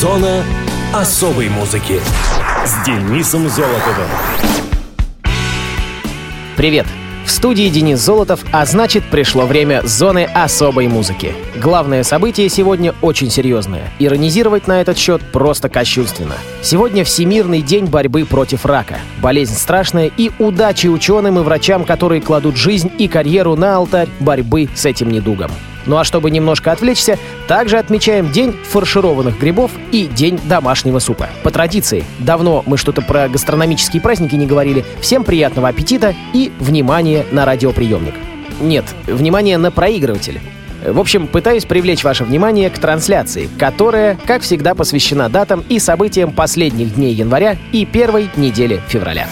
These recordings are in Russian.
Зона особой музыки с Денисом Золотовым. Привет! В студии Денис Золотов, а значит, пришло время зоны особой музыки. Главное событие сегодня очень серьезное. Иронизировать на этот счет просто кощунственно. Сегодня Всемирный день борьбы против рака. Болезнь страшная и удачи ученым и врачам, которые кладут жизнь и карьеру на алтарь борьбы с этим недугом. Ну а чтобы немножко отвлечься, также отмечаем День фаршированных грибов и День домашнего супа. По традиции, давно мы что-то про гастрономические праздники не говорили. Всем приятного аппетита и внимание на радиоприемник. Нет, внимание на проигрыватель. В общем, пытаюсь привлечь ваше внимание к трансляции, которая, как всегда, посвящена датам и событиям последних дней января и первой недели февраля.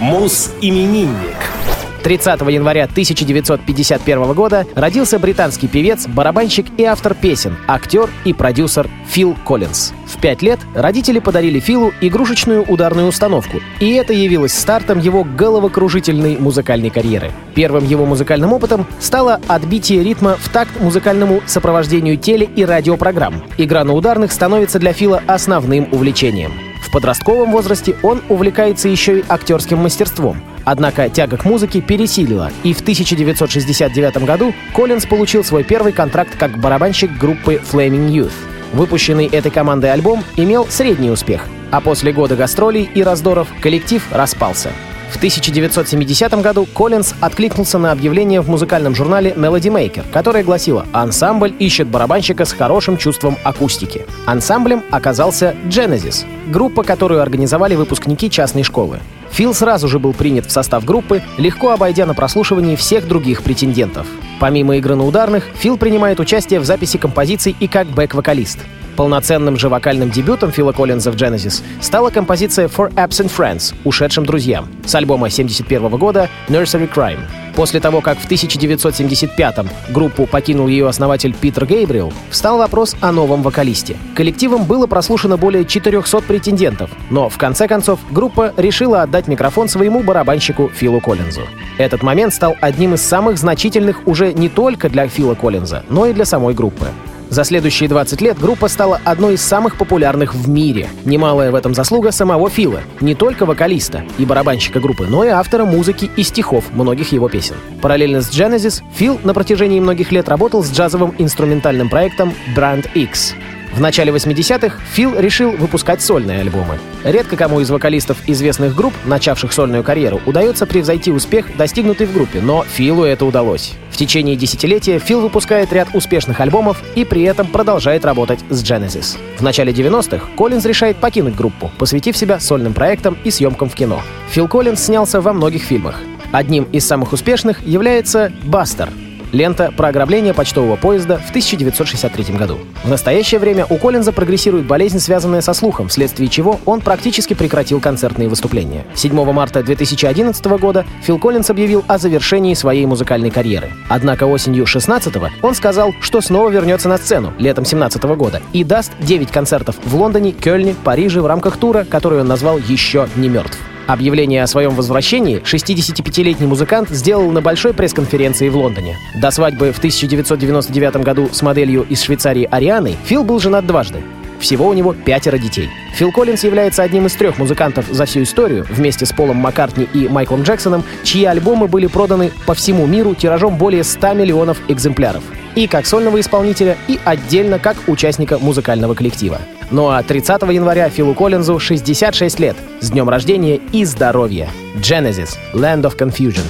Мус-именинник. 30 января 1951 года родился британский певец, барабанщик и автор песен, актер и продюсер Фил Коллинз. В пять лет родители подарили Филу игрушечную ударную установку, и это явилось стартом его головокружительной музыкальной карьеры. Первым его музыкальным опытом стало отбитие ритма в такт музыкальному сопровождению теле- и радиопрограмм. Игра на ударных становится для Фила основным увлечением. В подростковом возрасте он увлекается еще и актерским мастерством. Однако тяга к музыке пересилила, и в 1969 году Коллинз получил свой первый контракт как барабанщик группы Flaming Youth. Выпущенный этой командой альбом имел средний успех, а после года гастролей и раздоров коллектив распался. В 1970 году Коллинз откликнулся на объявление в музыкальном журнале Melody Maker, которое гласило «Ансамбль ищет барабанщика с хорошим чувством акустики». Ансамблем оказался Genesis, группа, которую организовали выпускники частной школы. Фил сразу же был принят в состав группы, легко обойдя на прослушивании всех других претендентов. Помимо игры на ударных, Фил принимает участие в записи композиций и как бэк-вокалист. Полноценным же вокальным дебютом Фила Коллинза в Genesis стала композиция For Absent Friends — «Ушедшим друзьям» с альбома 1971 года Nursery Crime. После того, как в 1975-м группу покинул ее основатель Питер Гейбриэл, встал вопрос о новом вокалисте. Коллективом было прослушано более 400 претендентов, но в конце концов группа решила отдать микрофон своему барабанщику Филу Коллинзу. Этот момент стал одним из самых значительных уже не только для Фила Коллинза, но и для самой группы. За следующие 20 лет группа стала одной из самых популярных в мире. Немалая в этом заслуга самого Фила, не только вокалиста и барабанщика группы, но и автора музыки и стихов многих его песен. Параллельно с Genesis, Фил на протяжении многих лет работал с джазовым инструментальным проектом Brand X. В начале 80-х Фил решил выпускать сольные альбомы. Редко кому из вокалистов известных групп, начавших сольную карьеру, удается превзойти успех, достигнутый в группе, но Филу это удалось. В течение десятилетия Фил выпускает ряд успешных альбомов и при этом продолжает работать с Genesis. В начале 90-х Коллинз решает покинуть группу, посвятив себя сольным проектам и съемкам в кино. Фил Коллинз снялся во многих фильмах. Одним из самых успешных является «Бастер», Лента про ограбление почтового поезда в 1963 году. В настоящее время у Коллинза прогрессирует болезнь, связанная со слухом, вследствие чего он практически прекратил концертные выступления. 7 марта 2011 года Фил Коллинз объявил о завершении своей музыкальной карьеры. Однако осенью 16 он сказал, что снова вернется на сцену летом 17 года и даст 9 концертов в Лондоне, Кёльне, Париже в рамках тура, который он назвал «Еще не мертв». Объявление о своем возвращении 65-летний музыкант сделал на большой пресс-конференции в Лондоне. До свадьбы в 1999 году с моделью из Швейцарии Арианой Фил был женат дважды. Всего у него пятеро детей. Фил Коллинз является одним из трех музыкантов за всю историю, вместе с Полом Маккартни и Майклом Джексоном, чьи альбомы были проданы по всему миру тиражом более 100 миллионов экземпляров. И как сольного исполнителя, и отдельно как участника музыкального коллектива. Ну а 30 января Филу Коллинзу 66 лет. С днем рождения и здоровья. Genesis — Land of Confusion.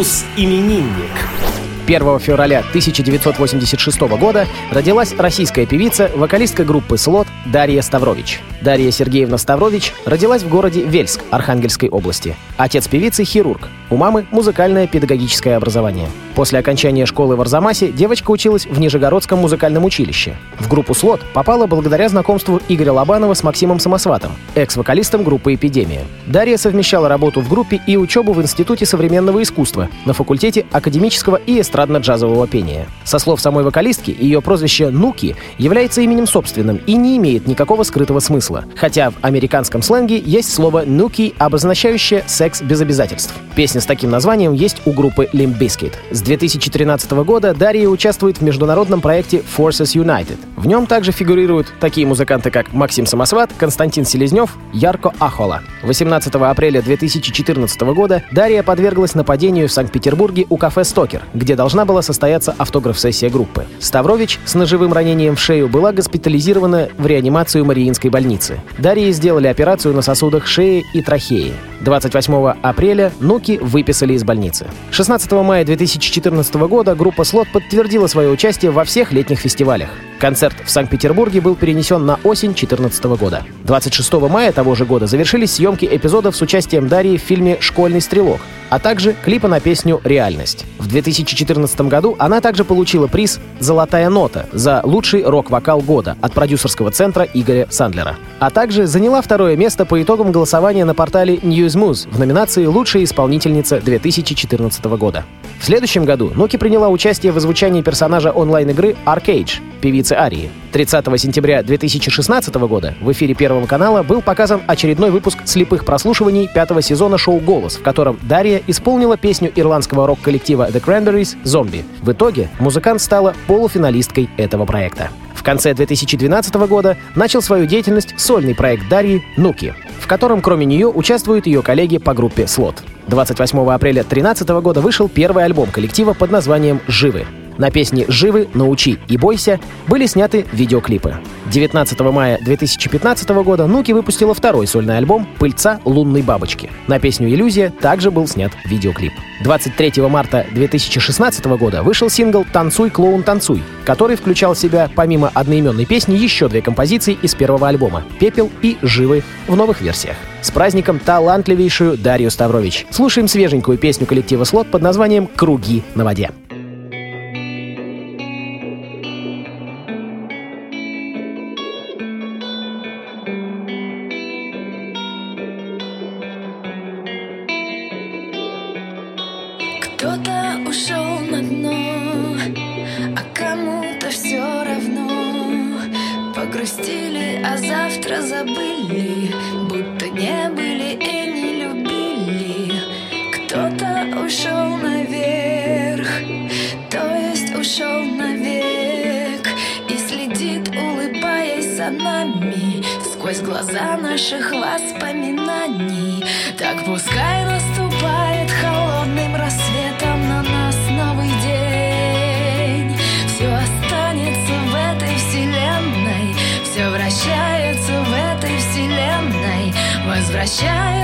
Мус-именинник. 1 февраля 1986 года родилась российская певица, вокалистка группы «Слот» Дарья Ставрович. Дарья Сергеевна Ставрович родилась в городе Вельск Архангельской области. Отец певицы — хирург. У мамы — музыкальное педагогическое образование. После окончания школы в Арзамасе девочка училась в Нижегородском музыкальном училище. В группу «Слот» попала благодаря знакомству Игоря Лобанова с Максимом Самосватом, экс-вокалистом группы «Эпидемия». Дарья совмещала работу в группе и учебу в Институте современного искусства на факультете академического и эстрадно-джазового пения. Со слов самой вокалистки, ее прозвище «Нуки» является именем собственным и не имеет никакого скрытого смысла. Хотя в американском сленге есть слово «нуки», обозначающее секс без обязательств. Песня с таким названием есть у группы Limp Bizkit. С 2013 года Дарья участвует в международном проекте Forces United. В нем также фигурируют такие музыканты, как Максим Самосват, Константин Селезнев, Ярко Ахола. 18 апреля 2014 года Дарья подверглась нападению в Санкт-Петербурге у кафе «Стокер», где должна была состояться автограф-сессия группы. Ставрович с ножевым ранением в шею была госпитализирована в реанимацию Мариинской больницы. Дарье сделали операцию на сосудах шеи и трахеи. 28 апреля Нуки выписали из больницы. 16 мая 2014 года группа «Слот» подтвердила свое участие во всех летних фестивалях. Концерт в Санкт-Петербурге был перенесен на осень 2014 года. 26 мая того же года завершились съемки эпизодов с участием Дарьи в фильме «Школьный стрелок», а также клипа на песню «Реальность». В 2014 году она также получила приз «Золотая нота» за лучший рок-вокал года от продюсерского центра Игоря Сандлера. А также заняла второе место по итогам голосования на портале Newsmoose в номинации «Лучшая исполнительница 2014 года». В следующем году Нуки приняла участие в озвучании персонажа онлайн-игры Arcade, певицы Арии. 30 сентября 2016 года в эфире Первого канала был показан очередной выпуск слепых прослушиваний пятого сезона шоу «Голос», в котором Дарья исполнила песню ирландского рок-коллектива The Cranberries «Зомби». В итоге музыкант стала полуфиналисткой этого проекта. В конце 2012 года начал свою деятельность сольный проект Дарьи «Нуки», в котором кроме нее участвуют ее коллеги по группе «Слот». 28 апреля 2013 года вышел первый альбом коллектива под названием «Живы». На песни «Живы», «Научи» и «Бойся» были сняты видеоклипы. 19 мая 2015 года Нуки выпустила второй сольный альбом «Пыльца лунной бабочки». На песню «Иллюзия» также был снят видеоклип. 23 марта 2016 года вышел сингл «Танцуй, клоун, танцуй», который включал в себя, помимо одноименной песни, еще две композиции из первого альбома «Пепел» и «Живы» в новых версиях. С праздником талантливейшую Дарью Ставрович. Слушаем свеженькую песню коллектива «Слот» под названием «Круги на воде». За нами сквозь глаза наших воспоминаний. Так пускай наступает холодным рассветом на нас новый день. Все останется в этой вселенной, все вращается в этой вселенной, возвращается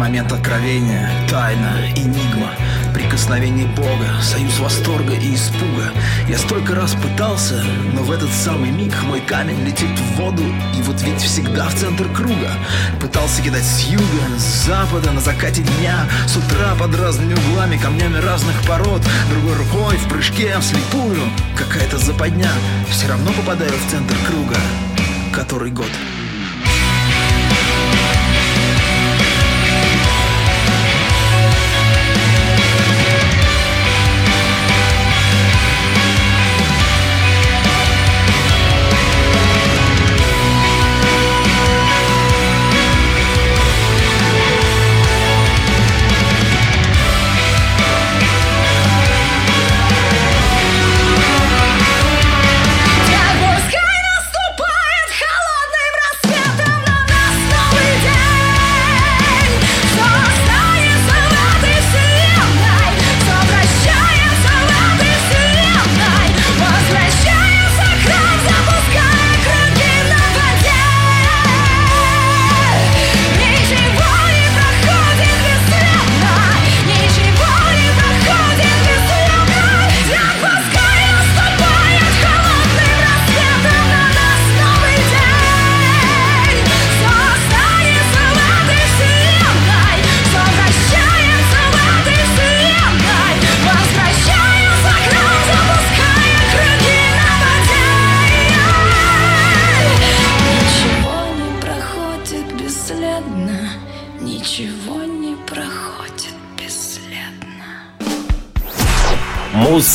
Момент откровения, тайна, энигма Прикосновение Бога, союз восторга и испуга. Я столько раз пытался, но в этот самый миг Мой камень летит в воду И вот ведь всегда в центр круга. Пытался кидать с юга, с запада, на закате дня С утра под разными углами, камнями разных пород. Другой рукой в прыжке вслепую Какая-то западня. Все равно попадаю в центр круга Который год?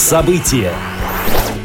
События.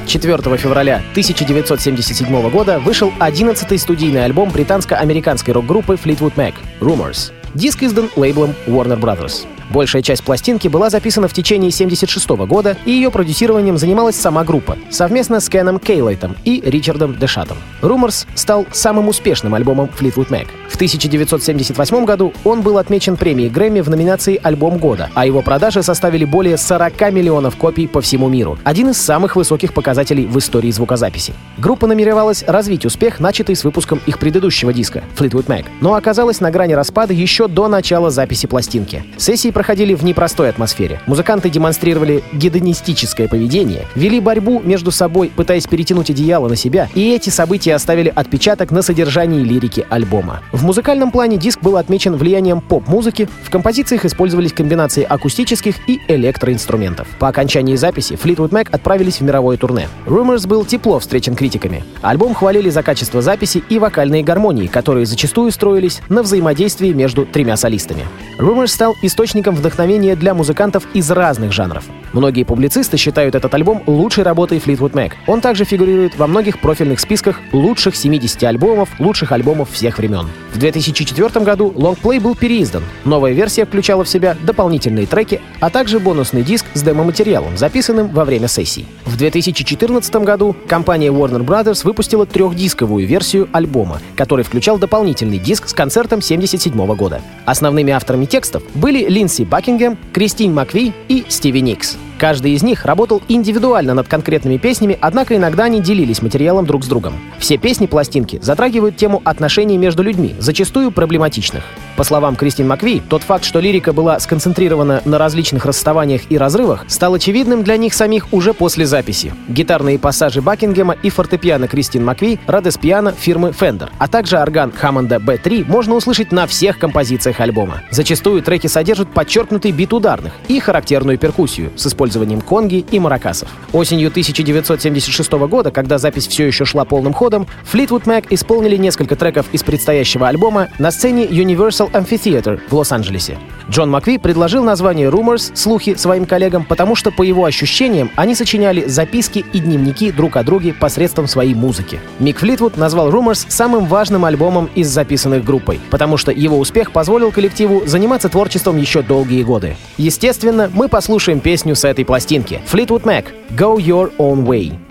4 февраля 1977 года вышел 11-й студийный альбом британско-американской рок-группы Fleetwood Mac «Rumors». Диск издан лейблом Warner Brothers. Большая часть пластинки была записана в течение 1976 года, и ее продюсированием занималась сама группа, совместно с Кеном Кейлайтом и Ричардом Дешатом. «Rumors» стал самым успешным альбомом Fleetwood Mac. В 1978 году он был отмечен премией Грэмми в номинации «Альбом года», а его продажи составили более 40 миллионов копий по всему миру. Один из самых высоких показателей в истории звукозаписи. Группа намеревалась развить успех, начатый с выпуском их предыдущего диска Fleetwood Mac, но оказалась на грани распада еще до начала записи пластинки. Сессии проходили в непростой атмосфере. Музыканты демонстрировали гедонистическое поведение, вели борьбу между собой, пытаясь перетянуть одеяло на себя, и эти события оставили отпечаток на содержании лирики альбома. В музыкальном плане диск был отмечен влиянием поп-музыки, в композициях использовались комбинации акустических и электроинструментов. По окончании записи Fleetwood Mac отправились в мировое турне. Rumors был тепло встречен критиками. Альбом хвалили за качество записи и вокальные гармонии, которые зачастую строились на взаимодействии между тремя солистами. Rumors стал источником вдохновения для музыкантов из разных жанров. Многие публицисты считают этот альбом лучшей работой Fleetwood Mac. Он также фигурирует во многих профильных списках лучших 70 альбомов, лучших альбомов всех времен. В 2004 году лонгплей был переиздан. Новая версия включала в себя дополнительные треки, а также бонусный диск с демо-материалом, записанным во время сессий. В 2014 году компания Warner Brothers выпустила трехдисковую версию альбома, который включал дополнительный диск с концертом 1977 года. Основными авторами текстов были Линдси Бакингем, Кристин Макви и Стиви Никс. you. Каждый из них работал индивидуально над конкретными песнями, однако иногда они делились материалом друг с другом. Все песни пластинки затрагивают тему отношений между людьми, зачастую проблематичных. По словам Кристин Макви, тот факт, что лирика была сконцентрирована на различных расставаниях и разрывах, стал очевидным для них самих уже после записи. Гитарные пассажи Бакингема и фортепиано Кристин Макви — Радеспиано фирмы Fender, а также орган Хаммонда B3 можно услышать на всех композициях альбома. Зачастую треки содержат подчеркнутый бит ударных и характерную перкуссию с использованием конги и маракасов. Осенью 1976 года, когда запись все еще шла полным ходом, Fleetwood Mac исполнили несколько треков из предстоящего альбома на сцене Universal Amphitheater в Лос-Анджелесе. Джон Макви предложил название Rumors, слухи, своим коллегам, потому что, по его ощущениям, они сочиняли записки и дневники друг о друге посредством своей музыки. Мик Флитвуд назвал Rumors самым важным альбомом из записанных группой, потому что его успех позволил коллективу заниматься творчеством еще долгие годы. Естественно, мы послушаем песню с этой пластинки. Fleetwood Mac «Go Your Own Way».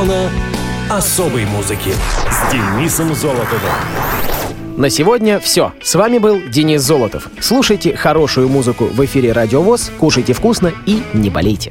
Зона особой музыки с Денисом Золотовым. На сегодня все. С вами был Денис Золотов. Слушайте хорошую музыку в эфире Радио ВОЗ, кушайте вкусно и не болейте.